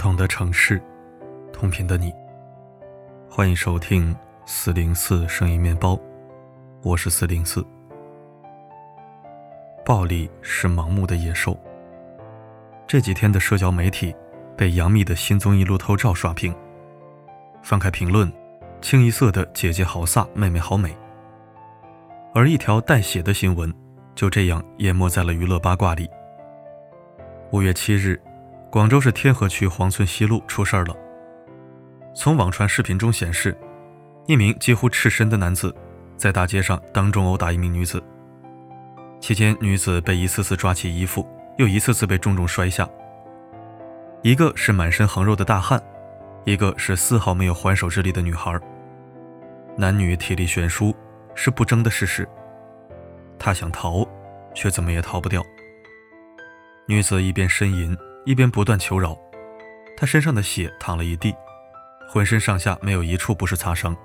不同的城市，同频的你，欢迎收听四零四声音面包，我是四零四。暴力是盲目的野兽。这几天的社交媒体被杨幂的新综艺路透照刷屏，翻开评论，清一色的姐姐好飒，妹妹好美。而一条带血的新闻就这样淹没在了娱乐八卦里。五月七日。广州市天河区黄村西路出事儿了。从网传视频中显示，一名几乎赤身的男子在大街上当众殴打一名女子，期间女子被一次次抓起衣服，又一次次被重重摔下。一个是满身横肉的大汉，一个是丝毫没有还手之力的女孩。男女体力悬殊是不争的事实。他想逃，却怎么也逃不掉。女子一边呻吟。一边不断求饶，他身上的血淌了一地，浑身上下没有一处不是擦伤。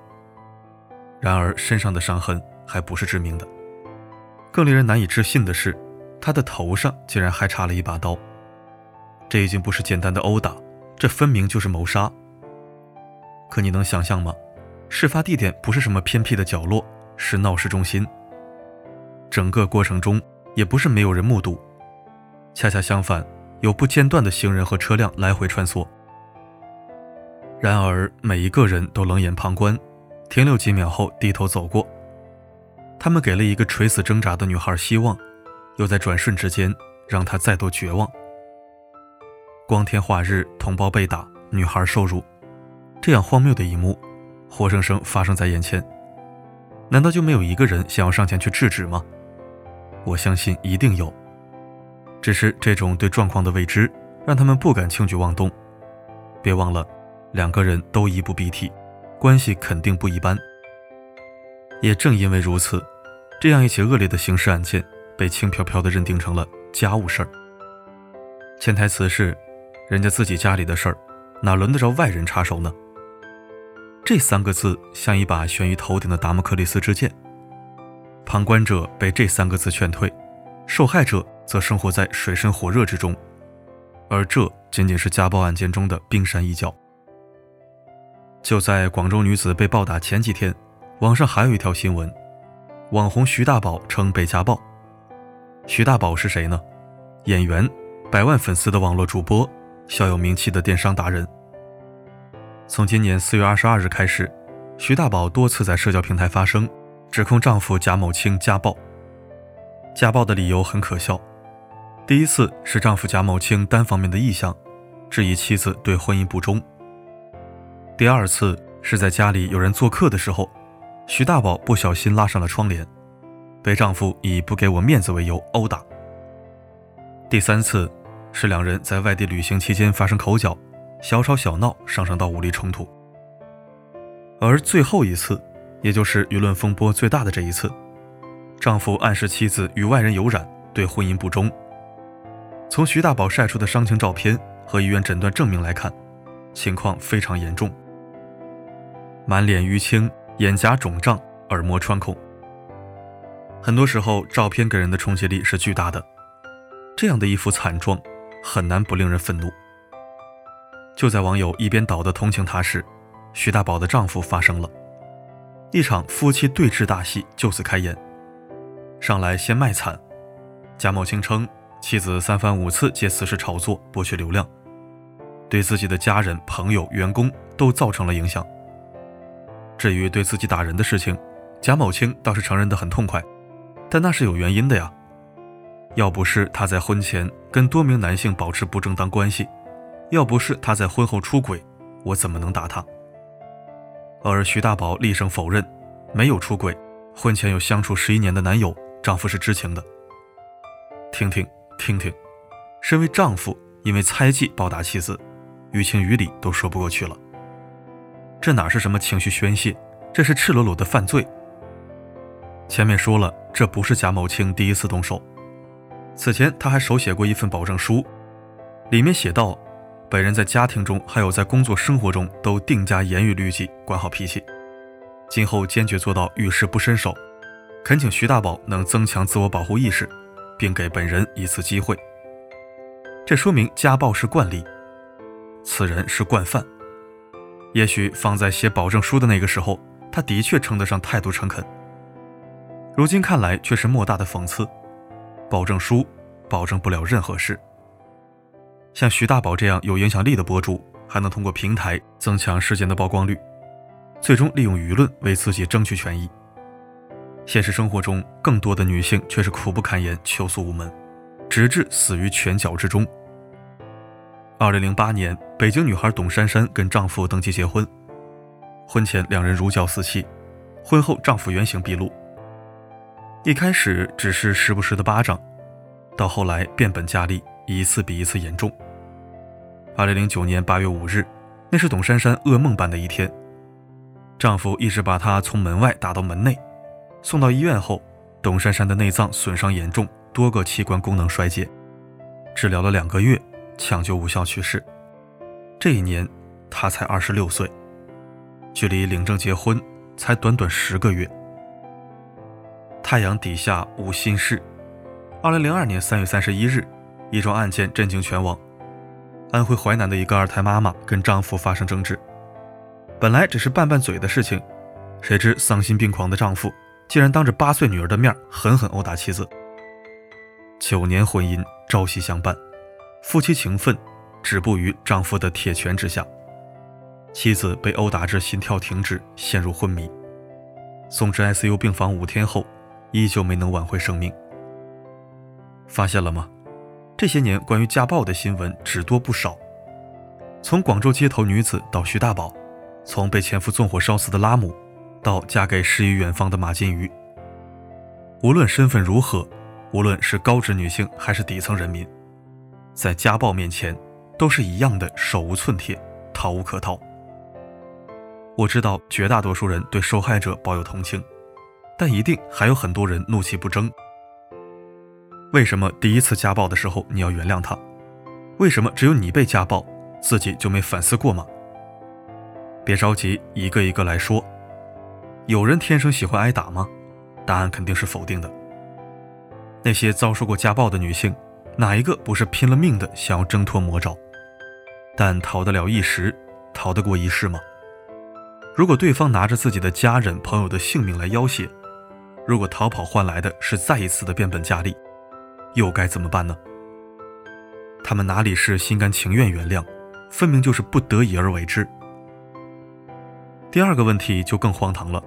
然而身上的伤痕还不是致命的，更令人难以置信的是，他的头上竟然还插了一把刀。这已经不是简单的殴打，这分明就是谋杀。可你能想象吗？事发地点不是什么偏僻的角落，是闹市中心。整个过程中也不是没有人目睹，恰恰相反。有不间断的行人和车辆来回穿梭，然而每一个人都冷眼旁观，停留几秒后低头走过。他们给了一个垂死挣扎的女孩希望，又在转瞬之间让她再度绝望。光天化日，同胞被打，女孩受辱，这样荒谬的一幕，活生生发生在眼前。难道就没有一个人想要上前去制止吗？我相信一定有。只是这种对状况的未知，让他们不敢轻举妄动。别忘了，两个人都衣不蔽体，关系肯定不一般。也正因为如此，这样一起恶劣的刑事案件被轻飘飘地认定成了家务事儿。潜台词是，人家自己家里的事儿，哪轮得着外人插手呢？这三个字像一把悬于头顶的达摩克利斯之剑。旁观者被这三个字劝退，受害者。则生活在水深火热之中，而这仅仅是家暴案件中的冰山一角。就在广州女子被暴打前几天，网上还有一条新闻：网红徐大宝称被家暴。徐大宝是谁呢？演员，百万粉丝的网络主播，小有名气的电商达人。从今年四月二十二日开始，徐大宝多次在社交平台发声，指控丈夫贾某清家暴。家暴的理由很可笑。第一次是丈夫贾某清单方面的意向，质疑妻子对婚姻不忠。第二次是在家里有人做客的时候，徐大宝不小心拉上了窗帘，被丈夫以不给我面子为由殴打。第三次是两人在外地旅行期间发生口角，小吵小闹上升到武力冲突。而最后一次，也就是舆论风波最大的这一次，丈夫暗示妻子与外人有染，对婚姻不忠。从徐大宝晒出的伤情照片和医院诊断证明来看，情况非常严重，满脸淤青、眼颊肿胀、耳膜穿孔。很多时候，照片给人的冲击力是巨大的，这样的一副惨状，很难不令人愤怒。就在网友一边倒的同情他时，徐大宝的丈夫发声了，一场夫妻对峙大戏就此开演。上来先卖惨，贾某清称。妻子三番五次借此事炒作，博取流量，对自己的家人、朋友、员工都造成了影响。至于对自己打人的事情，贾某清倒是承认得很痛快，但那是有原因的呀。要不是他在婚前跟多名男性保持不正当关系，要不是他在婚后出轨，我怎么能打他？而徐大宝厉声否认，没有出轨，婚前有相处十一年的男友，丈夫是知情的。听听。听听，身为丈夫因为猜忌暴打妻子，于情于理都说不过去了。这哪是什么情绪宣泄，这是赤裸裸的犯罪。前面说了，这不是贾某清第一次动手，此前他还手写过一份保证书，里面写道：本人在家庭中还有在工作生活中都定加严于律己，管好脾气，今后坚决做到遇事不伸手，恳请徐大宝能增强自我保护意识。并给本人一次机会。这说明家暴是惯例，此人是惯犯。也许放在写保证书的那个时候，他的确称得上态度诚恳。如今看来，却是莫大的讽刺。保证书保证不了任何事。像徐大宝这样有影响力的博主，还能通过平台增强事件的曝光率，最终利用舆论为自己争取权益。现实生活中，更多的女性却是苦不堪言，求诉无门，直至死于拳脚之中。二零零八年，北京女孩董珊珊跟丈夫登记结婚，婚前两人如胶似漆，婚后丈夫原形毕露。一开始只是时不时的巴掌，到后来变本加厉，一次比一次严重。二零零九年八月五日，那是董珊珊噩梦般的一天，丈夫一直把她从门外打到门内。送到医院后，董珊珊的内脏损伤严重，多个器官功能衰竭，治疗了两个月，抢救无效去世。这一年，她才二十六岁，距离领证结婚才短短十个月。太阳底下无心事。二零零二年三月三十一日，一桩案件震惊全网：安徽淮南的一个二胎妈妈跟丈夫发生争执，本来只是拌拌嘴的事情，谁知丧心病狂的丈夫。竟然当着八岁女儿的面狠狠殴打妻子。九年婚姻朝夕相伴，夫妻情分止步于丈夫的铁拳之下。妻子被殴打至心跳停止，陷入昏迷，送至 ICU 病房五天后，依旧没能挽回生命。发现了吗？这些年关于家暴的新闻只多不少，从广州街头女子到徐大宝，从被前夫纵火烧死的拉姆。到嫁给诗与远方的马金鱼，无论身份如何，无论是高知女性还是底层人民，在家暴面前都是一样的手无寸铁，逃无可逃。我知道绝大多数人对受害者抱有同情，但一定还有很多人怒气不争。为什么第一次家暴的时候你要原谅他？为什么只有你被家暴，自己就没反思过吗？别着急，一个一个来说。有人天生喜欢挨打吗？答案肯定是否定的。那些遭受过家暴的女性，哪一个不是拼了命的想要挣脱魔爪？但逃得了一时，逃得过一世吗？如果对方拿着自己的家人朋友的性命来要挟，如果逃跑换来的是再一次的变本加厉，又该怎么办呢？他们哪里是心甘情愿原谅，分明就是不得已而为之。第二个问题就更荒唐了。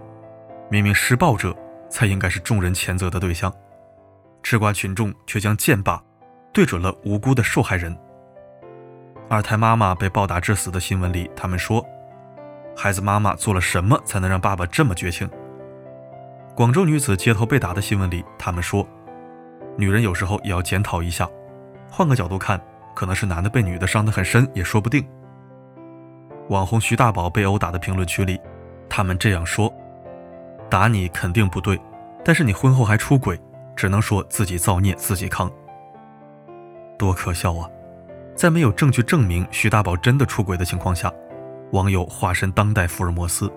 明明施暴者才应该是众人谴责的对象，吃瓜群众却将剑把对准了无辜的受害人。二胎妈妈被暴打致死的新闻里，他们说，孩子妈妈做了什么才能让爸爸这么绝情？广州女子街头被打的新闻里，他们说，女人有时候也要检讨一下，换个角度看，可能是男的被女的伤得很深也说不定。网红徐大宝被殴打的评论区里，他们这样说。打你肯定不对，但是你婚后还出轨，只能说自己造孽自己扛。多可笑啊！在没有证据证明徐大宝真的出轨的情况下，网友化身当代福尔摩斯，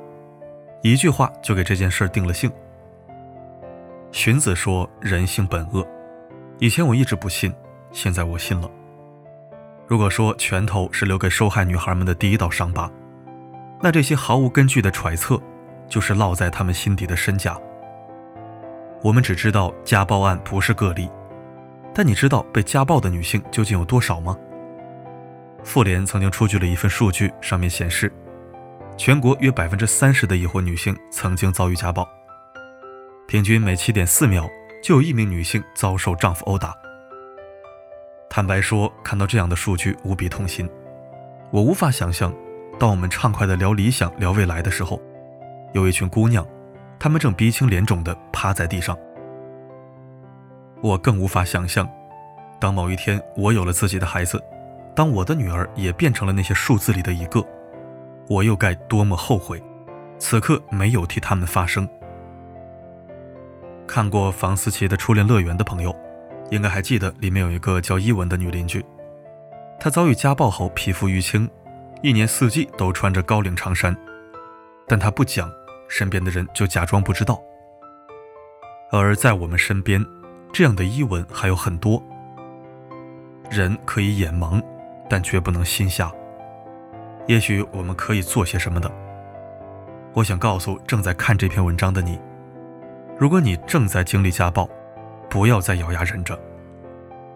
一句话就给这件事定了性。荀子说人性本恶，以前我一直不信，现在我信了。如果说拳头是留给受害女孩们的第一道伤疤，那这些毫无根据的揣测。就是烙在他们心底的身甲。我们只知道家暴案不是个例，但你知道被家暴的女性究竟有多少吗？妇联曾经出具了一份数据，上面显示，全国约百分之三十的已婚女性曾经遭遇家暴，平均每七点四秒就有一名女性遭受丈夫殴打。坦白说，看到这样的数据无比痛心。我无法想象，当我们畅快地聊理想、聊未来的时候。有一群姑娘，她们正鼻青脸肿地趴在地上。我更无法想象，当某一天我有了自己的孩子，当我的女儿也变成了那些数字里的一个，我又该多么后悔，此刻没有替他们发声。看过房思琪的初恋乐园的朋友，应该还记得里面有一个叫伊文的女邻居，她遭遇家暴后皮肤淤青，一年四季都穿着高领长衫，但她不讲。身边的人就假装不知道，而在我们身边，这样的伊文还有很多。人可以眼盲，但绝不能心瞎。也许我们可以做些什么的。我想告诉正在看这篇文章的你，如果你正在经历家暴，不要再咬牙忍着。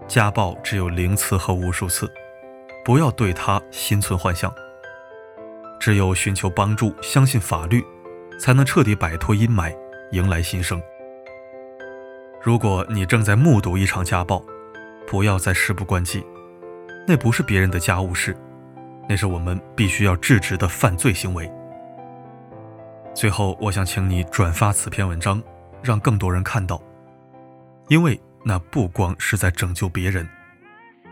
家暴只有零次和无数次，不要对他心存幻想。只有寻求帮助，相信法律，才能彻底摆脱阴霾，迎来新生。如果你正在目睹一场家暴，不要再事不关己，那不是别人的家务事，那是我们必须要制止的犯罪行为。最后，我想请你转发此篇文章，让更多人看到，因为那不光是在拯救别人，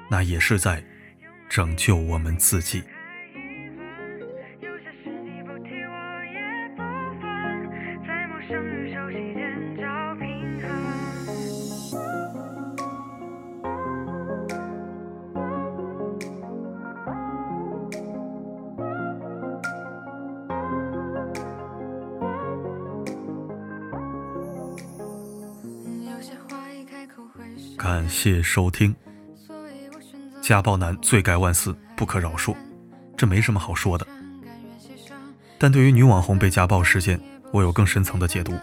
那也是在拯救我们自己。感谢收听。家暴男罪该万死，不可饶恕，这没什么好说的。但对于女网红被家暴事件，我有更深层的解读。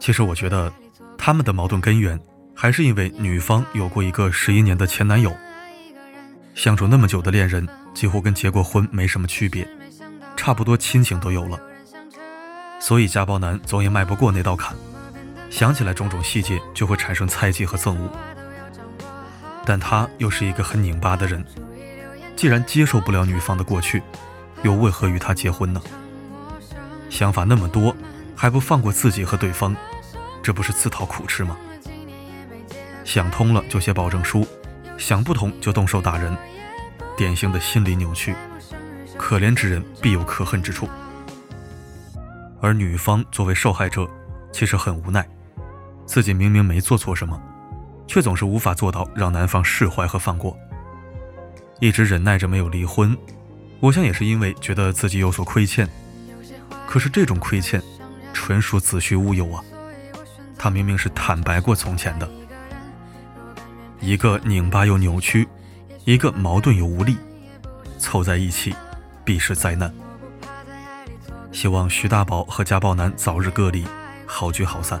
其实我觉得，他们的矛盾根源还是因为女方有过一个十一年的前男友，相处那么久的恋人，几乎跟结过婚没什么区别，差不多亲情都有了，所以家暴男总也迈不过那道坎。想起来种种细节，就会产生猜忌和憎恶。但他又是一个很拧巴的人，既然接受不了女方的过去，又为何与她结婚呢？想法那么多，还不放过自己和对方，这不是自讨苦吃吗？想通了就写保证书，想不通就动手打人，典型的心理扭曲。可怜之人必有可恨之处。而女方作为受害者，其实很无奈。自己明明没做错什么，却总是无法做到让男方释怀和放过，一直忍耐着没有离婚。我想也是因为觉得自己有所亏欠，可是这种亏欠纯属子虚乌有啊！他明明是坦白过从前的，一个拧巴又扭曲，一个矛盾又无力，凑在一起必是灾难。希望徐大宝和家暴男早日各离，好聚好散。